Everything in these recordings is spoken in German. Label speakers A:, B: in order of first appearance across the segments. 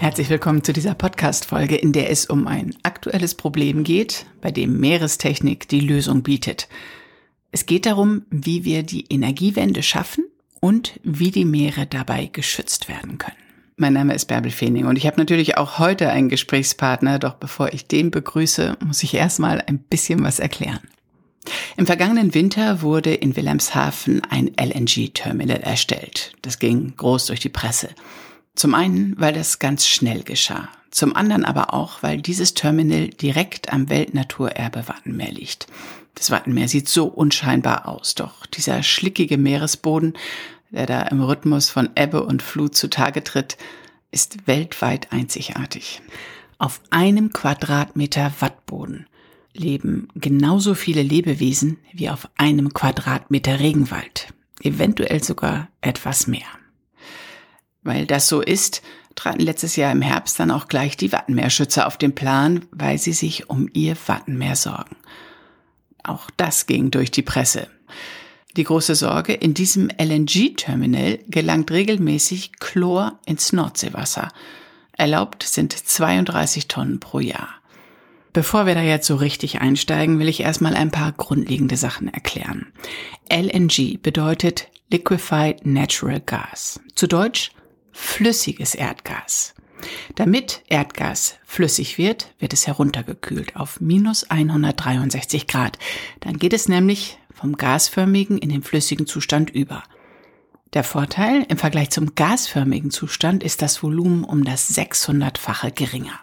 A: Herzlich willkommen zu dieser Podcast-Folge, in der es um ein aktuelles Problem geht, bei dem Meerestechnik die Lösung bietet. Es geht darum, wie wir die Energiewende schaffen und wie die Meere dabei geschützt werden können. Mein Name ist Bärbel Feening und ich habe natürlich auch heute einen Gesprächspartner, doch bevor ich den begrüße, muss ich erstmal ein bisschen was erklären. Im vergangenen Winter wurde in Wilhelmshaven ein LNG-Terminal erstellt. Das ging groß durch die Presse. Zum einen, weil das ganz schnell geschah. Zum anderen aber auch, weil dieses Terminal direkt am Weltnaturerbe Wattenmeer liegt. Das Wattenmeer sieht so unscheinbar aus, doch dieser schlickige Meeresboden, der da im Rhythmus von Ebbe und Flut zutage tritt, ist weltweit einzigartig. Auf einem Quadratmeter Wattboden leben genauso viele Lebewesen wie auf einem Quadratmeter Regenwald, eventuell sogar etwas mehr. Weil das so ist, traten letztes Jahr im Herbst dann auch gleich die Wattenmeerschützer auf den Plan, weil sie sich um ihr Wattenmeer sorgen. Auch das ging durch die Presse. Die große Sorge, in diesem LNG-Terminal gelangt regelmäßig Chlor ins Nordseewasser. Erlaubt sind 32 Tonnen pro Jahr. Bevor wir da jetzt so richtig einsteigen, will ich erstmal ein paar grundlegende Sachen erklären. LNG bedeutet Liquefied Natural Gas. Zu Deutsch flüssiges Erdgas. Damit Erdgas flüssig wird, wird es heruntergekühlt auf minus 163 Grad. Dann geht es nämlich vom gasförmigen in den flüssigen Zustand über. Der Vorteil im Vergleich zum gasförmigen Zustand ist das Volumen um das 600-fache geringer.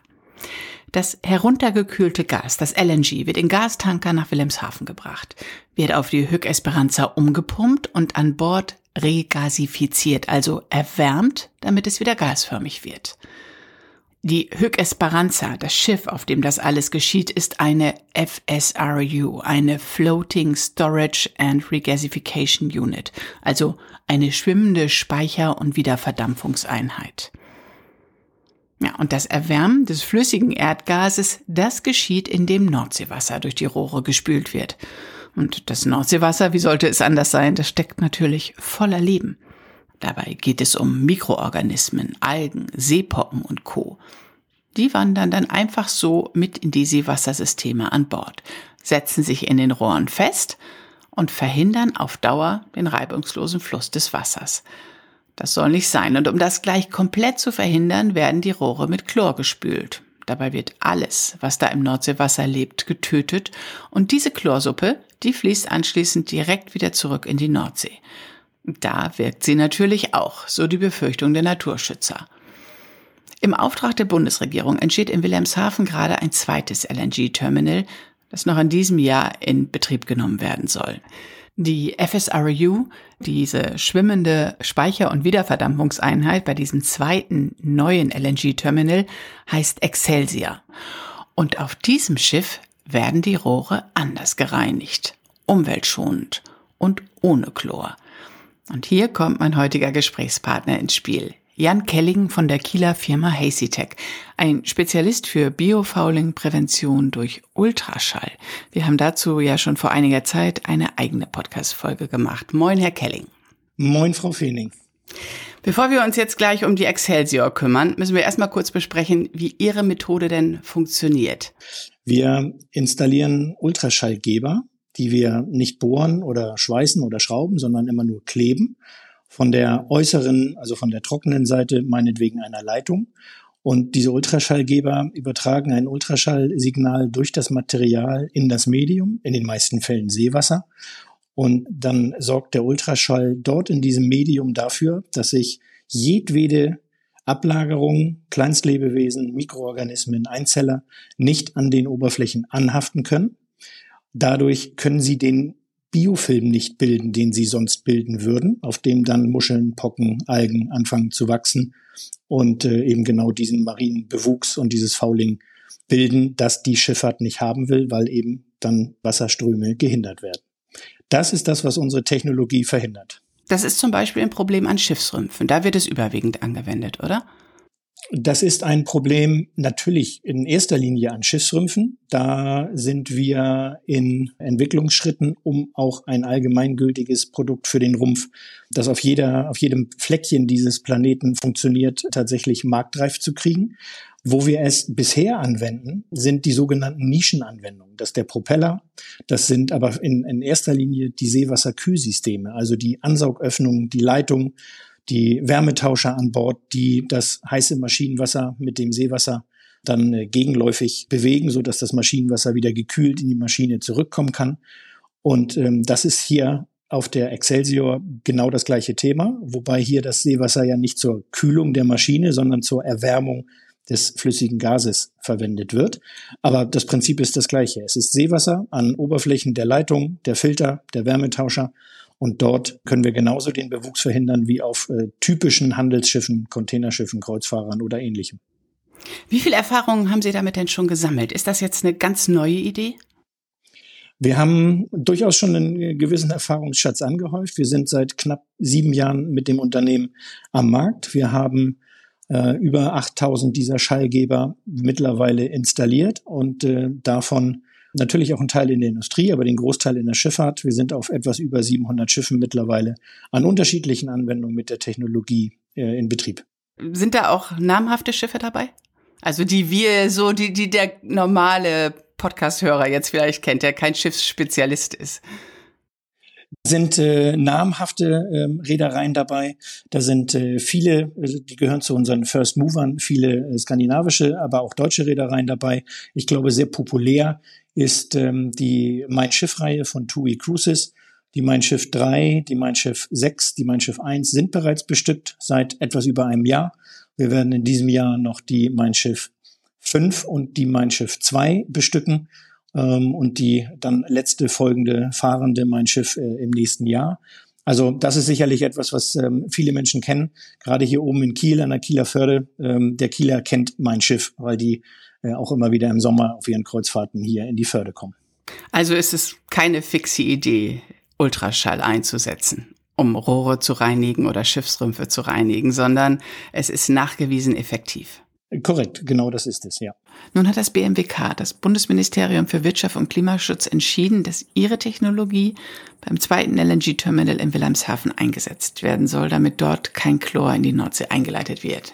A: Das heruntergekühlte Gas, das LNG, wird in Gastanker nach Wilhelmshaven gebracht, wird auf die Hück Esperanza umgepumpt und an Bord regasifiziert, also erwärmt, damit es wieder gasförmig wird. Die Hück Esperanza, das Schiff, auf dem das alles geschieht, ist eine FSRU, eine Floating Storage and Regasification Unit, also eine schwimmende Speicher- und Wiederverdampfungseinheit. Ja, und das Erwärmen des flüssigen Erdgases, das geschieht, indem Nordseewasser durch die Rohre gespült wird. Und das Nordseewasser, wie sollte es anders sein, das steckt natürlich voller Leben. Dabei geht es um Mikroorganismen, Algen, Seepocken und Co. Die wandern dann einfach so mit in die Seewassersysteme an Bord, setzen sich in den Rohren fest und verhindern auf Dauer den reibungslosen Fluss des Wassers. Das soll nicht sein. Und um das gleich komplett zu verhindern, werden die Rohre mit Chlor gespült. Dabei wird alles, was da im Nordseewasser lebt, getötet und diese Chlorsuppe, die fließt anschließend direkt wieder zurück in die Nordsee. Da wirkt sie natürlich auch, so die Befürchtung der Naturschützer. Im Auftrag der Bundesregierung entsteht in Wilhelmshaven gerade ein zweites LNG-Terminal, das noch in diesem Jahr in Betrieb genommen werden soll. Die FSRU, diese schwimmende Speicher- und Wiederverdampfungseinheit bei diesem zweiten neuen LNG-Terminal, heißt Excelsior. Und auf diesem Schiff werden die Rohre anders gereinigt, umweltschonend und ohne Chlor. Und hier kommt mein heutiger Gesprächspartner ins Spiel. Jan Kelling von der Kieler Firma HazyTech, ein Spezialist für Biofouling-Prävention durch Ultraschall. Wir haben dazu ja schon vor einiger Zeit eine eigene Podcast-Folge gemacht. Moin, Herr Kelling.
B: Moin, Frau Feening.
A: Bevor wir uns jetzt gleich um die Excelsior kümmern, müssen wir erstmal kurz besprechen, wie Ihre Methode denn funktioniert.
B: Wir installieren Ultraschallgeber, die wir nicht bohren oder schweißen oder schrauben, sondern immer nur kleben von der äußeren, also von der trockenen Seite meinetwegen einer Leitung. Und diese Ultraschallgeber übertragen ein Ultraschallsignal durch das Material in das Medium, in den meisten Fällen Seewasser. Und dann sorgt der Ultraschall dort in diesem Medium dafür, dass sich jedwede Ablagerung, Kleinstlebewesen, Mikroorganismen, Einzeller nicht an den Oberflächen anhaften können. Dadurch können sie den Biofilm nicht bilden, den sie sonst bilden würden, auf dem dann Muscheln, Pocken, Algen anfangen zu wachsen und äh, eben genau diesen marinen Bewuchs und dieses Fouling bilden, das die Schifffahrt nicht haben will, weil eben dann Wasserströme gehindert werden. Das ist das, was unsere Technologie verhindert.
A: Das ist zum Beispiel ein Problem an Schiffsrümpfen. Da wird es überwiegend angewendet, oder?
B: Das ist ein Problem natürlich in erster Linie an Schiffsrümpfen. Da sind wir in Entwicklungsschritten, um auch ein allgemeingültiges Produkt für den Rumpf, das auf jeder, auf jedem Fleckchen dieses Planeten funktioniert, tatsächlich marktreif zu kriegen. Wo wir es bisher anwenden, sind die sogenannten Nischenanwendungen. Das ist der Propeller. Das sind aber in, in erster Linie die Seewasserkühlsysteme, also die Ansaugöffnungen, die Leitung, die Wärmetauscher an Bord, die das heiße Maschinenwasser mit dem Seewasser dann äh, gegenläufig bewegen, so dass das Maschinenwasser wieder gekühlt in die Maschine zurückkommen kann. Und ähm, das ist hier auf der Excelsior genau das gleiche Thema, wobei hier das Seewasser ja nicht zur Kühlung der Maschine, sondern zur Erwärmung des flüssigen Gases verwendet wird. Aber das Prinzip ist das gleiche. Es ist Seewasser an Oberflächen der Leitung, der Filter, der Wärmetauscher. Und dort können wir genauso den Bewuchs verhindern wie auf äh, typischen Handelsschiffen, Containerschiffen, Kreuzfahrern oder ähnlichem.
A: Wie viel Erfahrungen haben Sie damit denn schon gesammelt? Ist das jetzt eine ganz neue Idee?
B: Wir haben durchaus schon einen gewissen Erfahrungsschatz angehäuft. Wir sind seit knapp sieben Jahren mit dem Unternehmen am Markt. Wir haben äh, über 8000 dieser Schallgeber mittlerweile installiert und äh, davon natürlich auch ein Teil in der Industrie, aber den Großteil in der Schifffahrt. Wir sind auf etwas über 700 Schiffen mittlerweile an unterschiedlichen Anwendungen mit der Technologie äh, in Betrieb.
A: Sind da auch namhafte Schiffe dabei? Also die wir so, die, die der normale Podcast-Hörer jetzt vielleicht kennt, der kein Schiffsspezialist ist
B: sind äh, namhafte ähm, Reedereien dabei. Da sind äh, viele, äh, die gehören zu unseren First Movern, viele äh, skandinavische, aber auch deutsche Reedereien dabei. Ich glaube, sehr populär ist ähm, die Mein Schiff-Reihe von TUI Cruises. Die Mein Schiff 3, die Mein Schiff 6, die Mein Schiff 1 sind bereits bestückt seit etwas über einem Jahr. Wir werden in diesem Jahr noch die Mein Schiff 5 und die Mein Schiff 2 bestücken ähm, und die dann letzte folgende fahrende Mein Schiff äh, im nächsten Jahr. Also das ist sicherlich etwas, was ähm, viele Menschen kennen. Gerade hier oben in Kiel an der Kieler Förde. Ähm, der Kieler kennt Mein Schiff, weil die äh, auch immer wieder im Sommer auf ihren Kreuzfahrten hier in die Förde kommen.
A: Also ist es keine fixe Idee, Ultraschall einzusetzen, um Rohre zu reinigen oder Schiffsrümpfe zu reinigen, sondern es ist nachgewiesen effektiv.
B: Korrekt, genau das ist es, ja.
A: Nun hat das BMWK, das Bundesministerium für Wirtschaft und Klimaschutz, entschieden, dass ihre Technologie beim zweiten LNG-Terminal in Wilhelmshaven eingesetzt werden soll, damit dort kein Chlor in die Nordsee eingeleitet wird.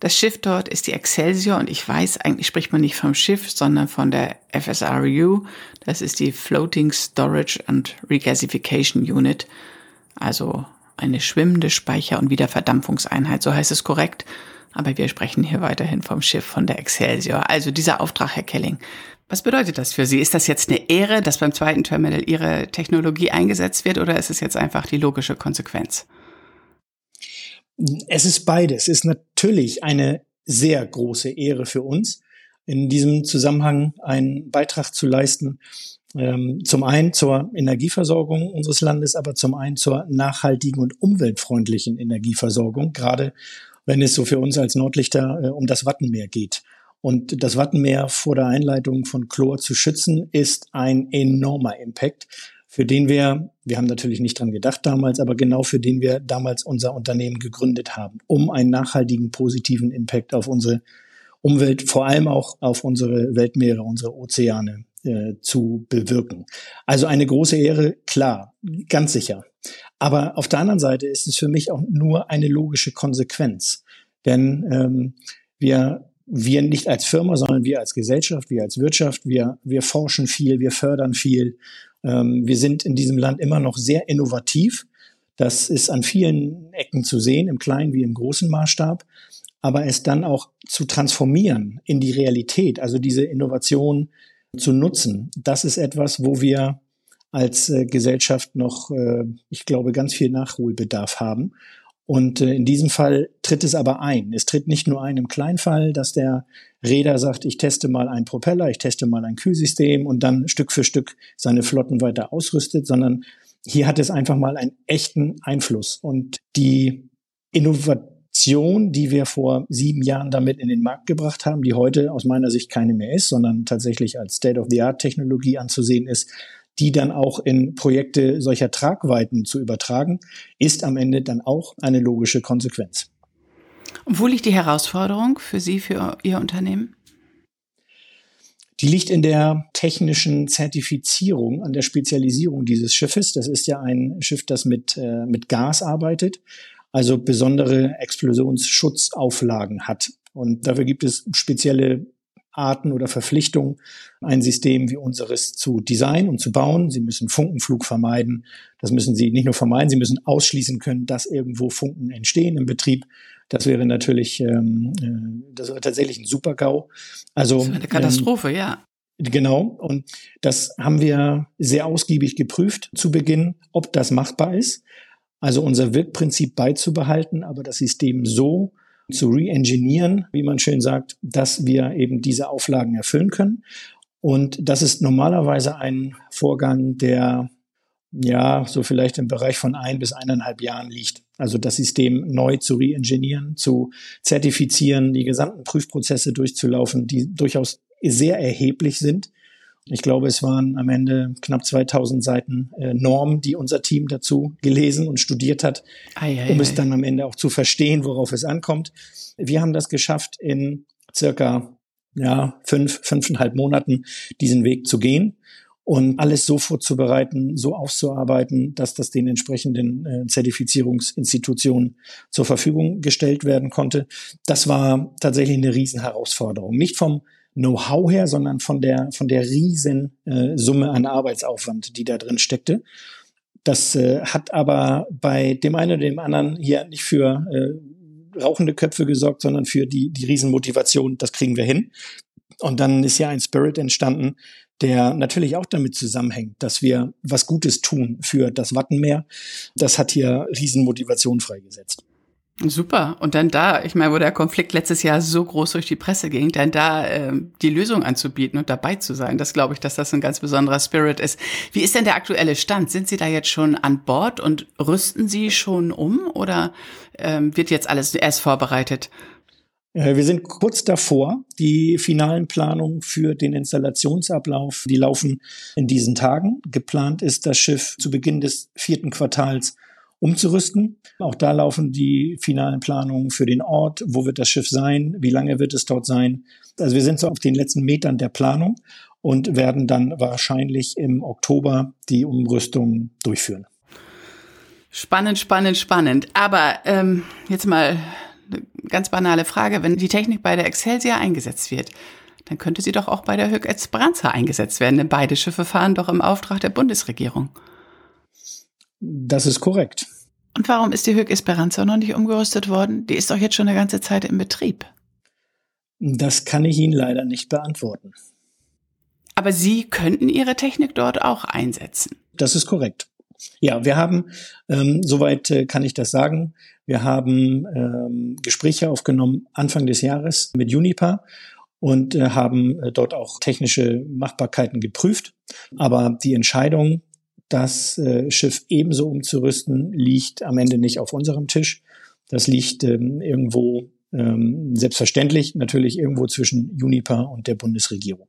A: Das Schiff dort ist die Excelsior und ich weiß, eigentlich spricht man nicht vom Schiff, sondern von der FSRU. Das ist die Floating Storage and Regasification Unit, also eine schwimmende Speicher- und Wiederverdampfungseinheit, so heißt es korrekt. Aber wir sprechen hier weiterhin vom Schiff von der Excelsior. Also dieser Auftrag, Herr Kelling. Was bedeutet das für Sie? Ist das jetzt eine Ehre, dass beim zweiten Terminal Ihre Technologie eingesetzt wird oder ist es jetzt einfach die logische Konsequenz?
B: Es ist beides. Es ist natürlich eine sehr große Ehre für uns, in diesem Zusammenhang einen Beitrag zu leisten, ähm, zum einen zur Energieversorgung unseres Landes, aber zum einen zur nachhaltigen und umweltfreundlichen Energieversorgung, gerade wenn es so für uns als Nordlichter äh, um das Wattenmeer geht. Und das Wattenmeer vor der Einleitung von Chlor zu schützen, ist ein enormer Impact, für den wir, wir haben natürlich nicht dran gedacht damals, aber genau für den wir damals unser Unternehmen gegründet haben, um einen nachhaltigen positiven Impact auf unsere Umwelt, vor allem auch auf unsere Weltmeere, unsere Ozeane äh, zu bewirken. Also eine große Ehre, klar, ganz sicher. Aber auf der anderen Seite ist es für mich auch nur eine logische Konsequenz. Denn ähm, wir, wir nicht als Firma, sondern wir als Gesellschaft, wir als Wirtschaft, wir, wir forschen viel, wir fördern viel. Ähm, wir sind in diesem Land immer noch sehr innovativ. Das ist an vielen Ecken zu sehen, im kleinen wie im großen Maßstab. Aber es dann auch zu transformieren in die Realität, also diese Innovation zu nutzen, das ist etwas, wo wir als äh, Gesellschaft noch, äh, ich glaube, ganz viel Nachholbedarf haben. Und äh, in diesem Fall tritt es aber ein. Es tritt nicht nur ein im Kleinfall, dass der Räder sagt, ich teste mal einen Propeller, ich teste mal ein Kühlsystem und dann Stück für Stück seine Flotten weiter ausrüstet, sondern hier hat es einfach mal einen echten Einfluss. Und die Innovation die wir vor sieben Jahren damit in den Markt gebracht haben, die heute aus meiner Sicht keine mehr ist, sondern tatsächlich als State-of-the-Art-Technologie anzusehen ist, die dann auch in Projekte solcher Tragweiten zu übertragen, ist am Ende dann auch eine logische Konsequenz.
A: Und wo liegt die Herausforderung für Sie, für Ihr Unternehmen?
B: Die liegt in der technischen Zertifizierung, an der Spezialisierung dieses Schiffes. Das ist ja ein Schiff, das mit, äh, mit Gas arbeitet, also besondere Explosionsschutzauflagen hat. Und dafür gibt es spezielle Arten oder Verpflichtungen, ein System wie unseres zu designen und zu bauen. Sie müssen Funkenflug vermeiden. Das müssen Sie nicht nur vermeiden, Sie müssen ausschließen können, dass irgendwo Funken entstehen im Betrieb. Das wäre natürlich, ähm, äh, das wäre tatsächlich ein Super-GAU.
A: Also das eine Katastrophe, ähm, ja.
B: Genau. Und das haben wir sehr ausgiebig geprüft zu Beginn, ob das machbar ist. Also unser Wirkprinzip beizubehalten, aber das System so zu re-engineeren, wie man schön sagt, dass wir eben diese Auflagen erfüllen können. Und das ist normalerweise ein Vorgang, der ja so vielleicht im Bereich von ein bis eineinhalb Jahren liegt. Also das System neu zu re-engineeren, zu zertifizieren, die gesamten Prüfprozesse durchzulaufen, die durchaus sehr erheblich sind ich glaube, es waren am Ende knapp 2000 Seiten äh, Norm, die unser Team dazu gelesen und studiert hat, ei, ei, um es dann am Ende auch zu verstehen, worauf es ankommt. Wir haben das geschafft, in circa ja, fünf, fünfeinhalb Monaten diesen Weg zu gehen und alles so vorzubereiten, so aufzuarbeiten, dass das den entsprechenden äh, Zertifizierungsinstitutionen zur Verfügung gestellt werden konnte. Das war tatsächlich eine Riesenherausforderung. Nicht vom Know-how her, sondern von der, von der riesen äh, Summe an Arbeitsaufwand, die da drin steckte. Das äh, hat aber bei dem einen oder dem anderen hier nicht für äh, rauchende Köpfe gesorgt, sondern für die, die Riesenmotivation, das kriegen wir hin. Und dann ist ja ein Spirit entstanden, der natürlich auch damit zusammenhängt, dass wir was Gutes tun für das Wattenmeer. Das hat hier Riesenmotivation freigesetzt.
A: Super. Und dann da, ich meine, wo der Konflikt letztes Jahr so groß durch die Presse ging, dann da äh, die Lösung anzubieten und dabei zu sein, das glaube ich, dass das ein ganz besonderer Spirit ist. Wie ist denn der aktuelle Stand? Sind Sie da jetzt schon an Bord und rüsten Sie schon um oder ähm, wird jetzt alles erst vorbereitet?
B: Äh, wir sind kurz davor. Die finalen Planungen für den Installationsablauf, die laufen in diesen Tagen. Geplant ist das Schiff zu Beginn des vierten Quartals umzurüsten. Auch da laufen die finalen Planungen für den Ort. Wo wird das Schiff sein? Wie lange wird es dort sein? Also wir sind so auf den letzten Metern der Planung und werden dann wahrscheinlich im Oktober die Umrüstung durchführen.
A: Spannend, spannend, spannend. Aber ähm, jetzt mal eine ganz banale Frage. Wenn die Technik bei der Excelsior eingesetzt wird, dann könnte sie doch auch bei der Höck Esperanza eingesetzt werden, denn beide Schiffe fahren doch im Auftrag der Bundesregierung.
B: Das ist korrekt.
A: Und warum ist die Höck Esperanza noch nicht umgerüstet worden? Die ist doch jetzt schon eine ganze Zeit im Betrieb.
B: Das kann ich Ihnen leider nicht beantworten.
A: Aber Sie könnten Ihre Technik dort auch einsetzen.
B: Das ist korrekt. Ja, wir haben, ähm, soweit äh, kann ich das sagen, wir haben ähm, Gespräche aufgenommen Anfang des Jahres mit Juniper und äh, haben äh, dort auch technische Machbarkeiten geprüft. Aber die Entscheidung, das äh, Schiff ebenso umzurüsten, liegt am Ende nicht auf unserem Tisch. Das liegt ähm, irgendwo ähm, selbstverständlich natürlich irgendwo zwischen Juniper und der Bundesregierung.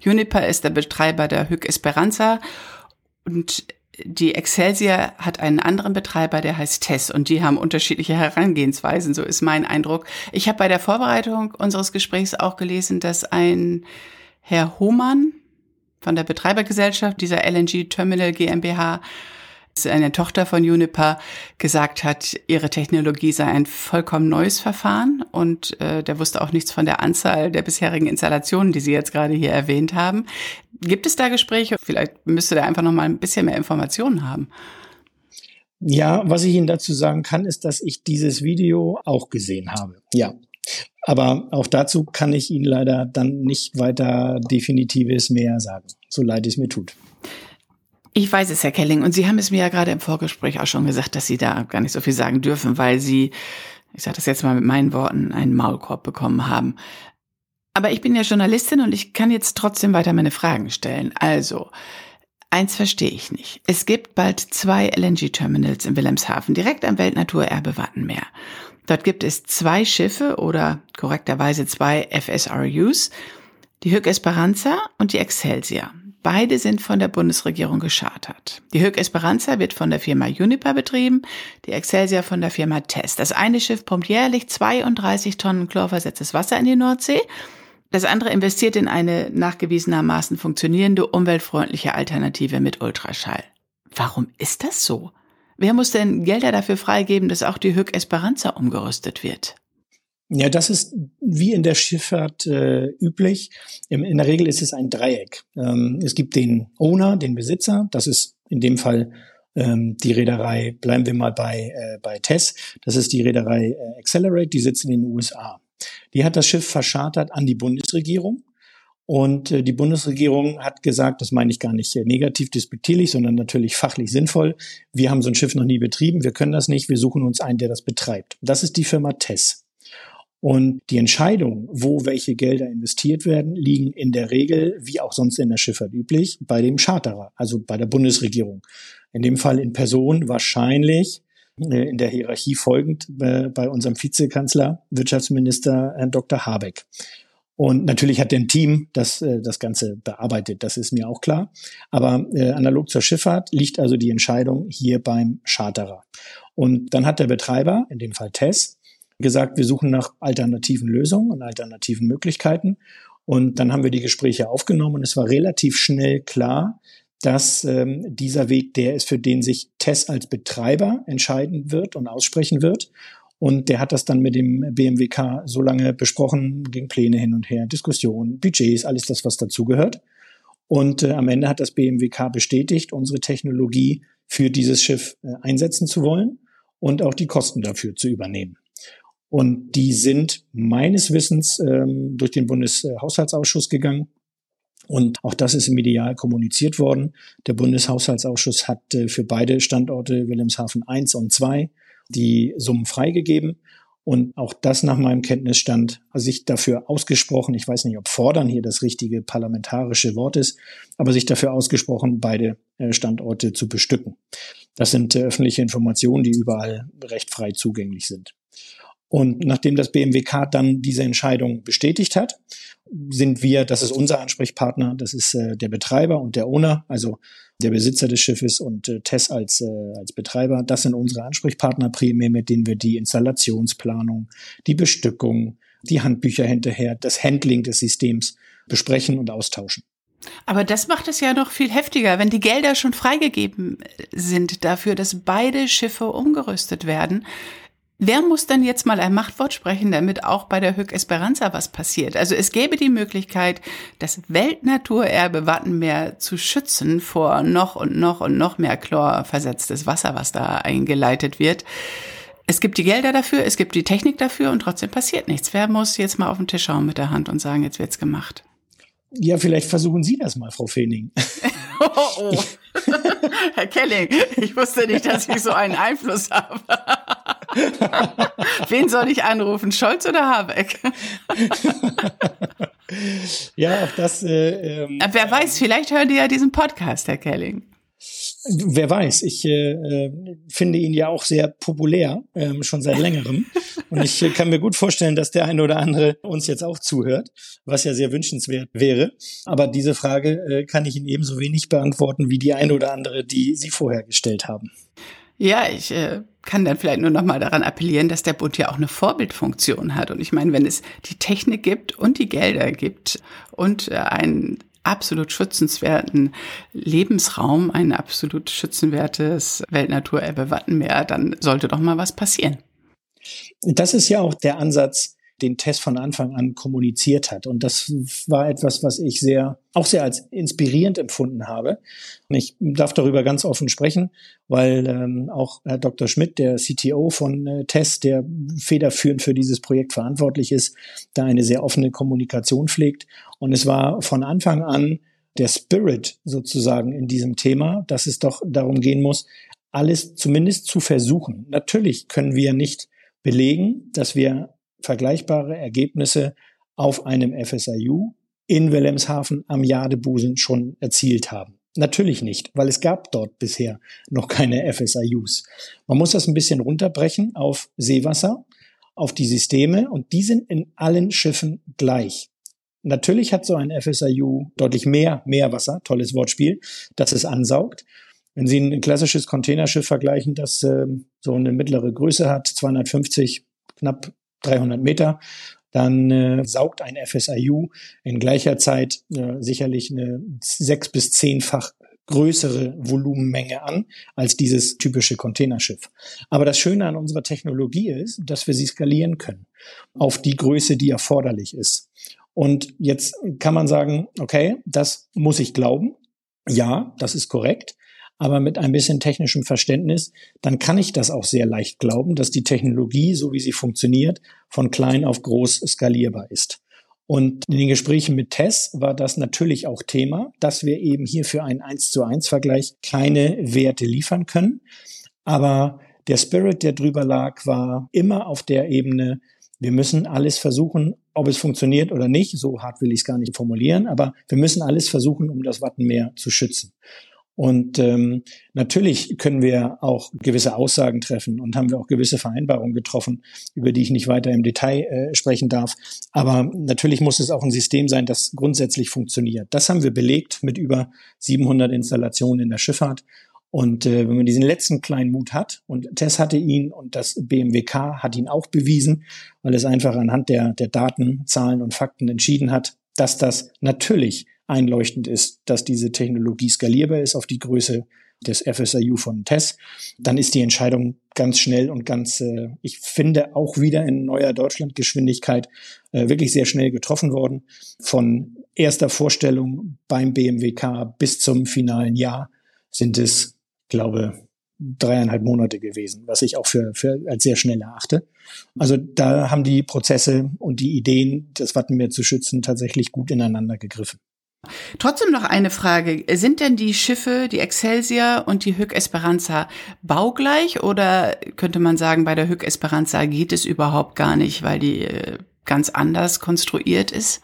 A: Juniper ist der Betreiber der Hüg Esperanza und die Excelsior hat einen anderen Betreiber, der heißt Tess und die haben unterschiedliche Herangehensweisen, so ist mein Eindruck. Ich habe bei der Vorbereitung unseres Gesprächs auch gelesen, dass ein Herr Hohmann, von der Betreibergesellschaft dieser LNG Terminal GmbH, eine Tochter von Uniper, gesagt hat, ihre Technologie sei ein vollkommen neues Verfahren und äh, der wusste auch nichts von der Anzahl der bisherigen Installationen, die Sie jetzt gerade hier erwähnt haben. Gibt es da Gespräche? Vielleicht müsste der einfach noch mal ein bisschen mehr Informationen haben.
B: Ja, was ich Ihnen dazu sagen kann, ist, dass ich dieses Video auch gesehen habe. Ja, aber auch dazu kann ich Ihnen leider dann nicht weiter Definitives mehr sagen, so leid es mir tut.
A: Ich weiß es, Herr Kelling, und Sie haben es mir ja gerade im Vorgespräch auch schon gesagt, dass Sie da gar nicht so viel sagen dürfen, weil Sie, ich sage das jetzt mal mit meinen Worten, einen Maulkorb bekommen haben. Aber ich bin ja Journalistin und ich kann jetzt trotzdem weiter meine Fragen stellen. Also, eins verstehe ich nicht. Es gibt bald zwei LNG-Terminals in Wilhelmshaven, direkt am Weltnaturerbe Wattenmeer. Dort gibt es zwei Schiffe oder korrekterweise zwei FSRUs, die Hück Esperanza und die Excelsior. Beide sind von der Bundesregierung geschartert. Die Hück Esperanza wird von der Firma Uniper betrieben, die Excelsior von der Firma Test. Das eine Schiff pumpt jährlich 32 Tonnen chlorversetztes Wasser in die Nordsee. Das andere investiert in eine nachgewiesenermaßen funktionierende, umweltfreundliche Alternative mit Ultraschall. Warum ist das so? Wer muss denn Gelder dafür freigeben, dass auch die Hück Esperanza umgerüstet wird?
B: Ja, das ist wie in der Schifffahrt äh, üblich. Im, in der Regel ist es ein Dreieck. Ähm, es gibt den Owner, den Besitzer. Das ist in dem Fall ähm, die Reederei, bleiben wir mal bei, äh, bei TESS. Das ist die Reederei äh, Accelerate, die sitzt in den USA. Die hat das Schiff verschartert an die Bundesregierung. Und äh, die Bundesregierung hat gesagt, das meine ich gar nicht äh, negativ despektierlich, sondern natürlich fachlich sinnvoll. Wir haben so ein Schiff noch nie betrieben, wir können das nicht, wir suchen uns einen, der das betreibt. Das ist die Firma TESS. Und die Entscheidung, wo welche Gelder investiert werden, liegen in der Regel, wie auch sonst in der Schifffahrt üblich, bei dem Charterer, also bei der Bundesregierung. In dem Fall in Person wahrscheinlich äh, in der Hierarchie folgend äh, bei unserem Vizekanzler, Wirtschaftsminister Herrn Dr. Habeck. Und natürlich hat ein Team das, äh, das Ganze bearbeitet, das ist mir auch klar. Aber äh, analog zur Schifffahrt liegt also die Entscheidung hier beim Charterer. Und dann hat der Betreiber, in dem Fall TESS, gesagt, wir suchen nach alternativen Lösungen und alternativen Möglichkeiten. Und dann haben wir die Gespräche aufgenommen und es war relativ schnell klar, dass ähm, dieser Weg der ist, für den sich Tess als Betreiber entscheiden wird und aussprechen wird. Und der hat das dann mit dem BMWK so lange besprochen, ging Pläne hin und her, Diskussionen, Budgets, alles das, was dazugehört. Und äh, am Ende hat das BMWK bestätigt, unsere Technologie für dieses Schiff äh, einsetzen zu wollen und auch die Kosten dafür zu übernehmen. Und die sind meines Wissens ähm, durch den Bundeshaushaltsausschuss gegangen. Und auch das ist medial kommuniziert worden. Der Bundeshaushaltsausschuss hat äh, für beide Standorte Wilhelmshaven 1 und 2 die Summen freigegeben. Und auch das nach meinem Kenntnisstand, sich dafür ausgesprochen, ich weiß nicht, ob fordern hier das richtige parlamentarische Wort ist, aber sich dafür ausgesprochen, beide äh, Standorte zu bestücken. Das sind äh, öffentliche Informationen, die überall recht frei zugänglich sind. Und nachdem das BMWK dann diese Entscheidung bestätigt hat, sind wir, das ist unser Ansprechpartner, das ist äh, der Betreiber und der Owner, also der Besitzer des Schiffes und äh, Tess als, äh, als Betreiber. Das sind unsere Ansprechpartner primär, mit denen wir die Installationsplanung, die Bestückung, die Handbücher hinterher, das Handling des Systems besprechen und austauschen.
A: Aber das macht es ja noch viel heftiger, wenn die Gelder schon freigegeben sind dafür, dass beide Schiffe umgerüstet werden. Wer muss dann jetzt mal ein Machtwort sprechen, damit auch bei der Hück Esperanza was passiert? Also es gäbe die Möglichkeit, das Weltnaturerbe Wattenmeer zu schützen vor noch und noch und noch mehr chlorversetztes Wasser, was da eingeleitet wird. Es gibt die Gelder dafür, es gibt die Technik dafür und trotzdem passiert nichts. Wer muss jetzt mal auf den Tisch schauen mit der Hand und sagen, jetzt wird's gemacht?
B: Ja, vielleicht versuchen Sie das mal, Frau Feening.
A: oh, oh. Herr Kelling, ich wusste nicht, dass ich so einen Einfluss habe. Wen soll ich anrufen, Scholz oder Habeck?
B: ja, auch das. Äh,
A: ähm, Wer weiß, vielleicht hören die ja diesen Podcast, Herr Kelling.
B: Wer weiß, ich äh, äh, finde ihn ja auch sehr populär, ähm, schon seit längerem. Und ich äh, kann mir gut vorstellen, dass der eine oder andere uns jetzt auch zuhört, was ja sehr wünschenswert wäre. Aber diese Frage äh, kann ich Ihnen ebenso wenig beantworten wie die eine oder andere, die Sie vorher gestellt haben.
A: Ja, ich äh, kann dann vielleicht nur noch mal daran appellieren, dass der Bund ja auch eine Vorbildfunktion hat. Und ich meine, wenn es die Technik gibt und die Gelder gibt und äh, einen absolut schützenswerten Lebensraum, ein absolut schützenwertes Weltnaturerbe Wattenmeer, dann sollte doch mal was passieren.
B: Das ist ja auch der Ansatz, den Test von Anfang an kommuniziert hat. Und das war etwas, was ich sehr, auch sehr als inspirierend empfunden habe. Und ich darf darüber ganz offen sprechen, weil ähm, auch Herr Dr. Schmidt, der CTO von äh, TESS, der federführend für dieses Projekt verantwortlich ist, da eine sehr offene Kommunikation pflegt. Und es war von Anfang an der Spirit sozusagen in diesem Thema, dass es doch darum gehen muss, alles zumindest zu versuchen. Natürlich können wir nicht belegen, dass wir vergleichbare Ergebnisse auf einem FSIU in Wilhelmshaven am Jadebusen schon erzielt haben. Natürlich nicht, weil es gab dort bisher noch keine FSIUs. Man muss das ein bisschen runterbrechen auf Seewasser. auf die Systeme und die sind in allen Schiffen gleich. Natürlich hat so ein FSIU deutlich mehr Meerwasser, tolles Wortspiel, das es ansaugt. Wenn Sie ein klassisches Containerschiff vergleichen, das äh, so eine mittlere Größe hat, 250, knapp 300 Meter, dann äh, saugt ein FSIU in gleicher Zeit äh, sicherlich eine sechs bis zehnfach größere Volumenmenge an als dieses typische Containerschiff. Aber das Schöne an unserer Technologie ist, dass wir sie skalieren können auf die Größe, die erforderlich ist. Und jetzt kann man sagen, okay, das muss ich glauben. Ja, das ist korrekt. Aber mit ein bisschen technischem Verständnis, dann kann ich das auch sehr leicht glauben, dass die Technologie, so wie sie funktioniert, von klein auf groß skalierbar ist. Und in den Gesprächen mit Tess war das natürlich auch Thema, dass wir eben hier für einen 1 zu 1 Vergleich keine Werte liefern können. Aber der Spirit, der drüber lag, war immer auf der Ebene, wir müssen alles versuchen, ob es funktioniert oder nicht. So hart will ich es gar nicht formulieren, aber wir müssen alles versuchen, um das Wattenmeer zu schützen. Und ähm, natürlich können wir auch gewisse Aussagen treffen und haben wir auch gewisse Vereinbarungen getroffen, über die ich nicht weiter im Detail äh, sprechen darf. Aber natürlich muss es auch ein System sein, das grundsätzlich funktioniert. Das haben wir belegt mit über 700 Installationen in der Schifffahrt. Und äh, wenn man diesen letzten kleinen Mut hat, und Tess hatte ihn und das BMWK hat ihn auch bewiesen, weil es einfach anhand der, der Daten, Zahlen und Fakten entschieden hat, dass das natürlich einleuchtend ist, dass diese Technologie skalierbar ist auf die Größe des FSIU von TESS, dann ist die Entscheidung ganz schnell und ganz, äh, ich finde, auch wieder in neuer Deutschlandgeschwindigkeit äh, wirklich sehr schnell getroffen worden. Von erster Vorstellung beim BMWK bis zum finalen Jahr sind es, glaube dreieinhalb Monate gewesen, was ich auch für, für als sehr schnell erachte. Also da haben die Prozesse und die Ideen, das Wattenmeer zu schützen, tatsächlich gut ineinander gegriffen.
A: Trotzdem noch eine Frage. Sind denn die Schiffe, die Excelsior und die Hück Esperanza baugleich oder könnte man sagen, bei der Hück Esperanza geht es überhaupt gar nicht, weil die äh, ganz anders konstruiert ist?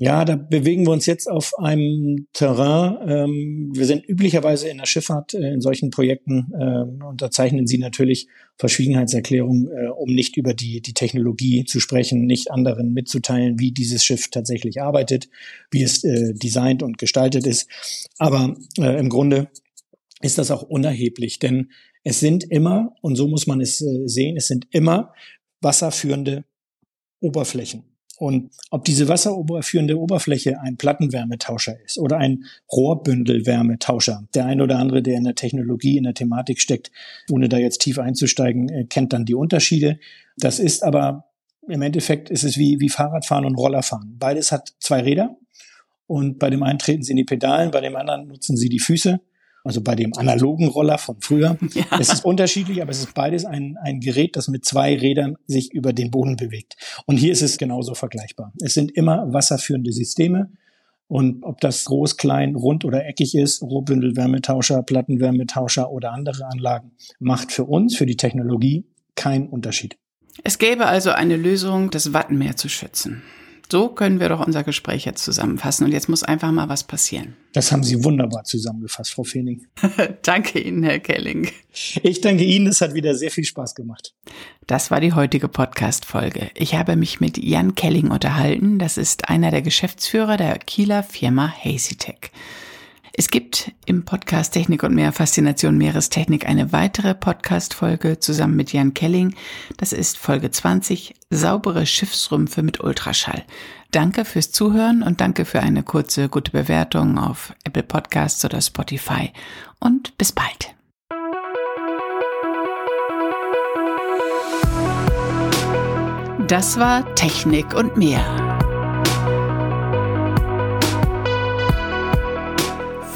B: Ja, da bewegen wir uns jetzt auf einem Terrain. Ähm, wir sind üblicherweise in der Schifffahrt äh, in solchen Projekten äh, unterzeichnen sie natürlich Verschwiegenheitserklärungen, äh, um nicht über die, die Technologie zu sprechen, nicht anderen mitzuteilen, wie dieses Schiff tatsächlich arbeitet, wie es äh, designt und gestaltet ist. Aber äh, im Grunde ist das auch unerheblich, denn es sind immer, und so muss man es äh, sehen, es sind immer wasserführende Oberflächen. Und ob diese wasserführende Oberfläche ein Plattenwärmetauscher ist oder ein Rohrbündelwärmetauscher, der ein oder andere, der in der Technologie, in der Thematik steckt, ohne da jetzt tief einzusteigen, äh, kennt dann die Unterschiede. Das ist aber im Endeffekt ist es wie, wie Fahrradfahren und Rollerfahren. Beides hat zwei Räder und bei dem einen treten sie in die Pedalen, bei dem anderen nutzen sie die Füße also bei dem analogen Roller von früher. Ja. Es ist unterschiedlich, aber es ist beides ein, ein Gerät, das mit zwei Rädern sich über den Boden bewegt. Und hier ist es genauso vergleichbar. Es sind immer wasserführende Systeme. Und ob das groß, klein, rund oder eckig ist, Rohbündelwärmetauscher, Plattenwärmetauscher oder andere Anlagen, macht für uns, für die Technologie, keinen Unterschied.
A: Es gäbe also eine Lösung, das Wattenmeer zu schützen. So können wir doch unser Gespräch jetzt zusammenfassen. Und jetzt muss einfach mal was passieren.
B: Das haben Sie wunderbar zusammengefasst, Frau Feening.
A: danke Ihnen, Herr Kelling.
B: Ich danke Ihnen. Es hat wieder sehr viel Spaß gemacht.
A: Das war die heutige Podcast-Folge. Ich habe mich mit Jan Kelling unterhalten. Das ist einer der Geschäftsführer der Kieler Firma HazyTech. Es gibt im Podcast Technik und mehr Faszination Meerestechnik eine weitere Podcast-Folge zusammen mit Jan Kelling. Das ist Folge 20, saubere Schiffsrümpfe mit Ultraschall. Danke fürs Zuhören und danke für eine kurze gute Bewertung auf Apple Podcasts oder Spotify. Und bis bald. Das war Technik und mehr.